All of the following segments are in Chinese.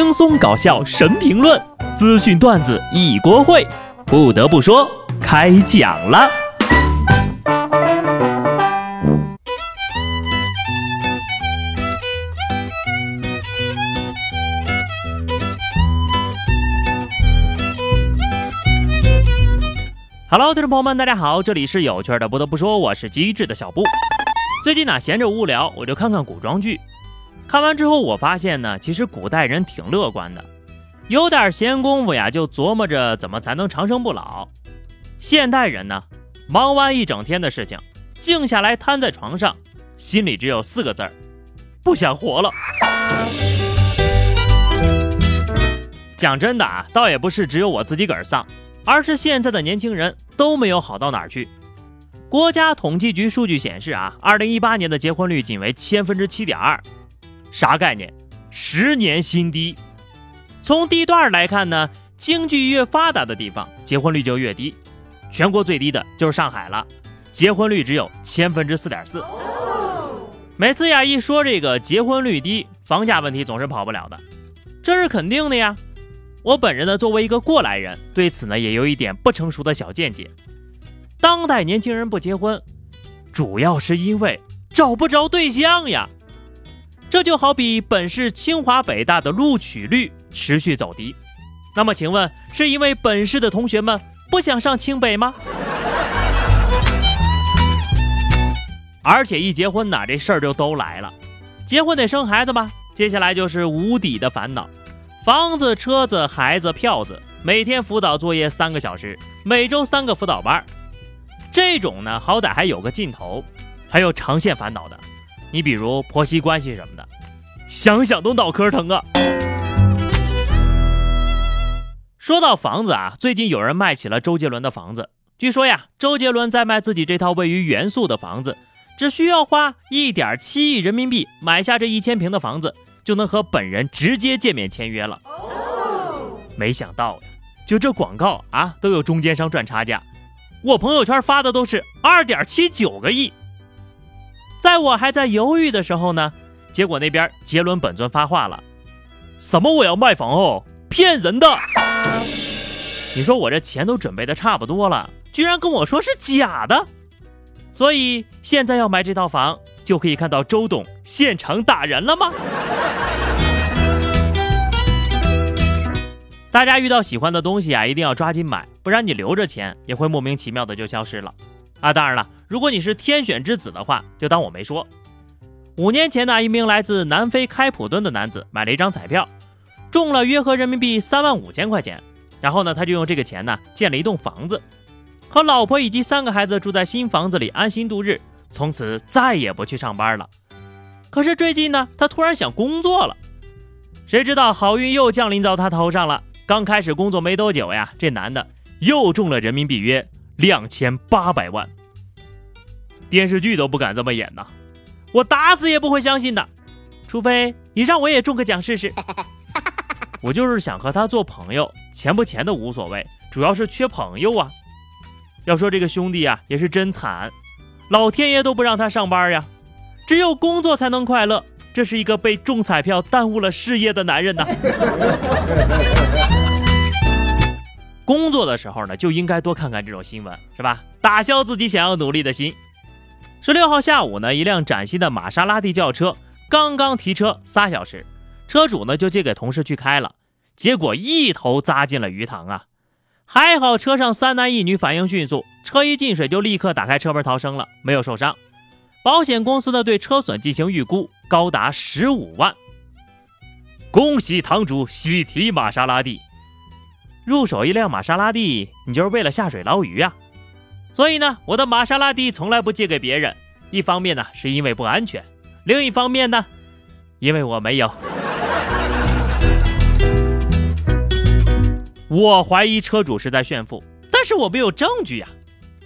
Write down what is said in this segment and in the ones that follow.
轻松搞笑神评论，资讯段子一锅烩。不得不说，开讲了。Hello，听众朋友们，大家好，这里是有趣的。不得不说，我是机智的小布。最近呢，闲着无聊，我就看看古装剧。看完之后，我发现呢，其实古代人挺乐观的，有点闲工夫呀，就琢磨着怎么才能长生不老。现代人呢，忙完一整天的事情，静下来瘫在床上，心里只有四个字儿：不想活了。讲真的啊，倒也不是只有我自己个儿丧，而是现在的年轻人都没有好到哪儿去。国家统计局数据显示啊，二零一八年的结婚率仅为千分之七点二。啥概念？十年新低。从地段来看呢，经济越发达的地方，结婚率就越低。全国最低的就是上海了，结婚率只有千分之四点四。每次呀一说这个结婚率低，房价问题总是跑不了的，这是肯定的呀。我本人呢，作为一个过来人，对此呢也有一点不成熟的小见解。当代年轻人不结婚，主要是因为找不着对象呀。这就好比本市清华北大的录取率持续走低，那么请问是因为本市的同学们不想上清北吗？而且一结婚呐，这事儿就都来了，结婚得生孩子吧？接下来就是无底的烦恼，房子、车子、孩子、票子，每天辅导作业三个小时，每周三个辅导班，这种呢好歹还有个尽头，还有长线烦恼的。你比如婆媳关系什么的，想想都脑壳疼啊。说到房子啊，最近有人卖起了周杰伦的房子。据说呀，周杰伦在卖自己这套位于元素的房子，只需要花一点七亿人民币买下这一千平的房子，就能和本人直接见面签约了。没想到呀，就这广告啊，都有中间商赚差价。我朋友圈发的都是二点七九个亿。在我还在犹豫的时候呢，结果那边杰伦本尊发话了：“什么我要卖房哦，骗人的！你说我这钱都准备的差不多了，居然跟我说是假的。所以现在要买这套房，就可以看到周董现场打人了吗？大家遇到喜欢的东西啊，一定要抓紧买，不然你留着钱也会莫名其妙的就消失了。”啊，当然了，如果你是天选之子的话，就当我没说。五年前呢，一名来自南非开普敦的男子买了一张彩票，中了约合人民币三万五千块钱。然后呢，他就用这个钱呢建了一栋房子，和老婆以及三个孩子住在新房子里安心度日，从此再也不去上班了。可是最近呢，他突然想工作了，谁知道好运又降临到他头上了。刚开始工作没多久呀，这男的又中了人民币约。两千八百万，电视剧都不敢这么演呐，我打死也不会相信的，除非你让我也中个奖试试。我就是想和他做朋友，钱不钱的无所谓，主要是缺朋友啊。要说这个兄弟啊，也是真惨，老天爷都不让他上班呀，只有工作才能快乐。这是一个被中彩票耽误了事业的男人呐。工作的时候呢，就应该多看看这种新闻，是吧？打消自己想要努力的心。十六号下午呢，一辆崭新的玛莎拉蒂轿车刚刚提车仨小时，车主呢就借给同事去开了，结果一头扎进了鱼塘啊！还好车上三男一女反应迅速，车一进水就立刻打开车门逃生了，没有受伤。保险公司呢对车损进行预估，高达十五万。恭喜堂主喜提玛莎拉蒂。入手一辆玛莎拉蒂，你就是为了下水捞鱼啊？所以呢，我的玛莎拉蒂从来不借给别人。一方面呢，是因为不安全；另一方面呢，因为我没有。我怀疑车主是在炫富，但是我没有证据呀。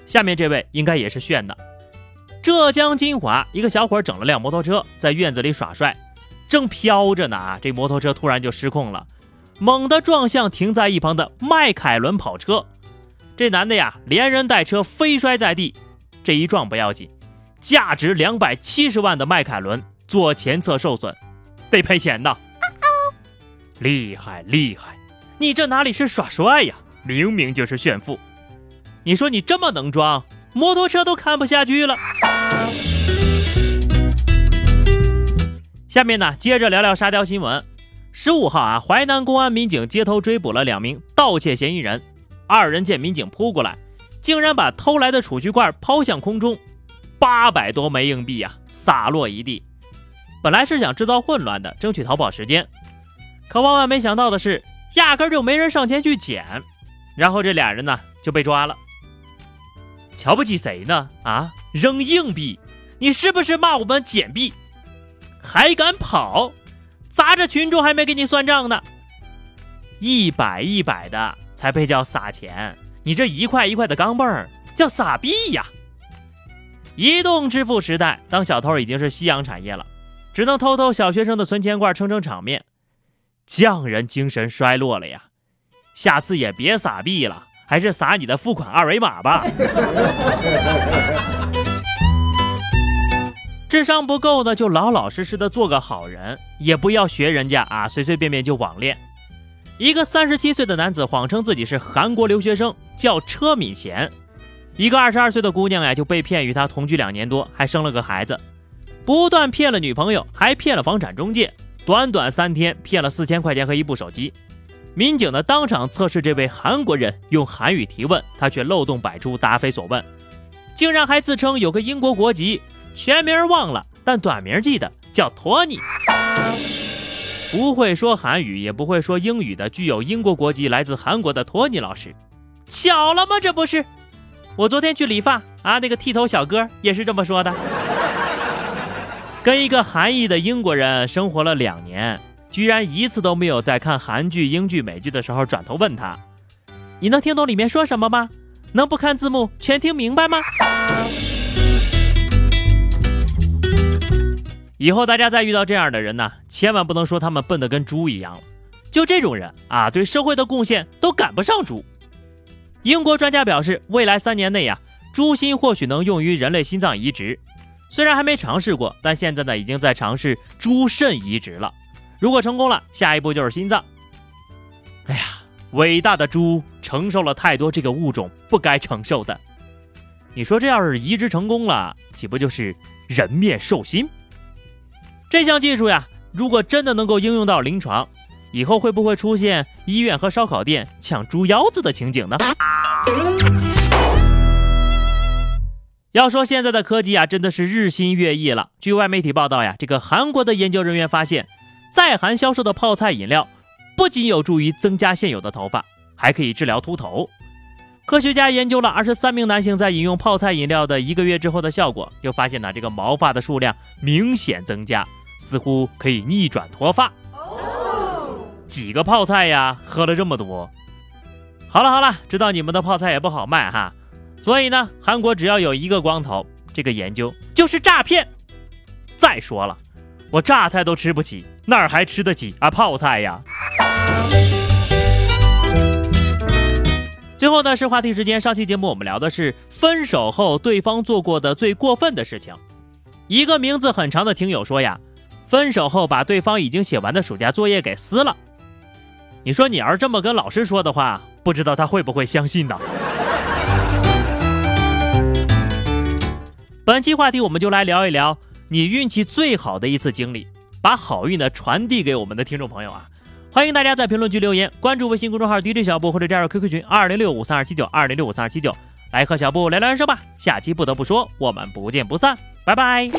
下面这位应该也是炫的。浙江金华一个小伙整了辆摩托车，在院子里耍帅，正飘着呢，这摩托车突然就失控了。猛地撞向停在一旁的迈凯伦跑车，这男的呀连人带车飞摔在地。这一撞不要紧，价值两百七十万的迈凯伦左前侧受损，得赔钱呐。厉害厉害，你这哪里是耍帅呀，明明就是炫富。你说你这么能装，摩托车都看不下去了。下面呢，接着聊聊沙雕新闻。十五号啊，淮南公安民警街头追捕了两名盗窃嫌疑人，二人见民警扑过来，竟然把偷来的储蓄罐抛向空中，八百多枚硬币呀，洒落一地。本来是想制造混乱的，争取逃跑时间，可万万没想到的是，压根就没人上前去捡，然后这俩人呢就被抓了。瞧不起谁呢？啊，扔硬币！你是不是骂我们捡币？还敢跑？砸着群众还没给你算账呢！一百一百的才配叫撒钱，你这一块一块的钢镚儿叫撒币呀！移动支付时代，当小偷已经是夕阳产业了，只能偷偷小学生的存钱罐撑撑场面，匠人精神衰落了呀！下次也别撒币了。还是撒你的付款二维码吧。智商不够的就老老实实的做个好人，也不要学人家啊，随随便便就网恋。一个三十七岁的男子谎称自己是韩国留学生，叫车敏贤；一个二十二岁的姑娘呀，就被骗与他同居两年多，还生了个孩子，不断骗了女朋友，还骗了房产中介，短短三天骗了四千块钱和一部手机。民警呢，当场测试这位韩国人用韩语提问，他却漏洞百出，答非所问，竟然还自称有个英国国籍，全名忘了，但短名记得，叫托尼。不会说韩语，也不会说英语的，具有英国国籍、来自韩国的托尼老师，巧了吗？这不是，我昨天去理发啊，那个剃头小哥也是这么说的，跟一个韩裔的英国人生活了两年。居然一次都没有在看韩剧、英剧、美剧的时候转头问他：“你能听懂里面说什么吗？能不看字幕全听明白吗？”以后大家再遇到这样的人呢，千万不能说他们笨得跟猪一样了。就这种人啊，对社会的贡献都赶不上猪。英国专家表示，未来三年内呀，猪心或许能用于人类心脏移植，虽然还没尝试过，但现在呢，已经在尝试猪肾移植了。如果成功了，下一步就是心脏。哎呀，伟大的猪承受了太多这个物种不该承受的。你说这要是移植成功了，岂不就是人面兽心？这项技术呀，如果真的能够应用到临床，以后会不会出现医院和烧烤店抢猪腰子的情景呢？要说现在的科技啊，真的是日新月异了。据外媒体报道呀，这个韩国的研究人员发现。在韩销售的泡菜饮料，不仅有助于增加现有的头发，还可以治疗秃头。科学家研究了二十三名男性在饮用泡菜饮料的一个月之后的效果，就发现呢，这个毛发的数量明显增加，似乎可以逆转脱发。几个泡菜呀，喝了这么多。好了好了，知道你们的泡菜也不好卖哈，所以呢，韩国只要有一个光头，这个研究就是诈骗。再说了。我榨菜都吃不起，哪儿还吃得起啊泡菜呀？最后呢是话题时间，上期节目我们聊的是分手后对方做过的最过分的事情。一个名字很长的听友说呀，分手后把对方已经写完的暑假作业给撕了。你说你要是这么跟老师说的话，不知道他会不会相信呢？本期话题我们就来聊一聊。你运气最好的一次经历，把好运呢传递给我们的听众朋友啊！欢迎大家在评论区留言，关注微信公众号 DJ 小布或者加入 QQ 群二零六五三二七九二零六五三二七九，来和小布聊聊人生吧。下期不得不说，我们不见不散，拜拜。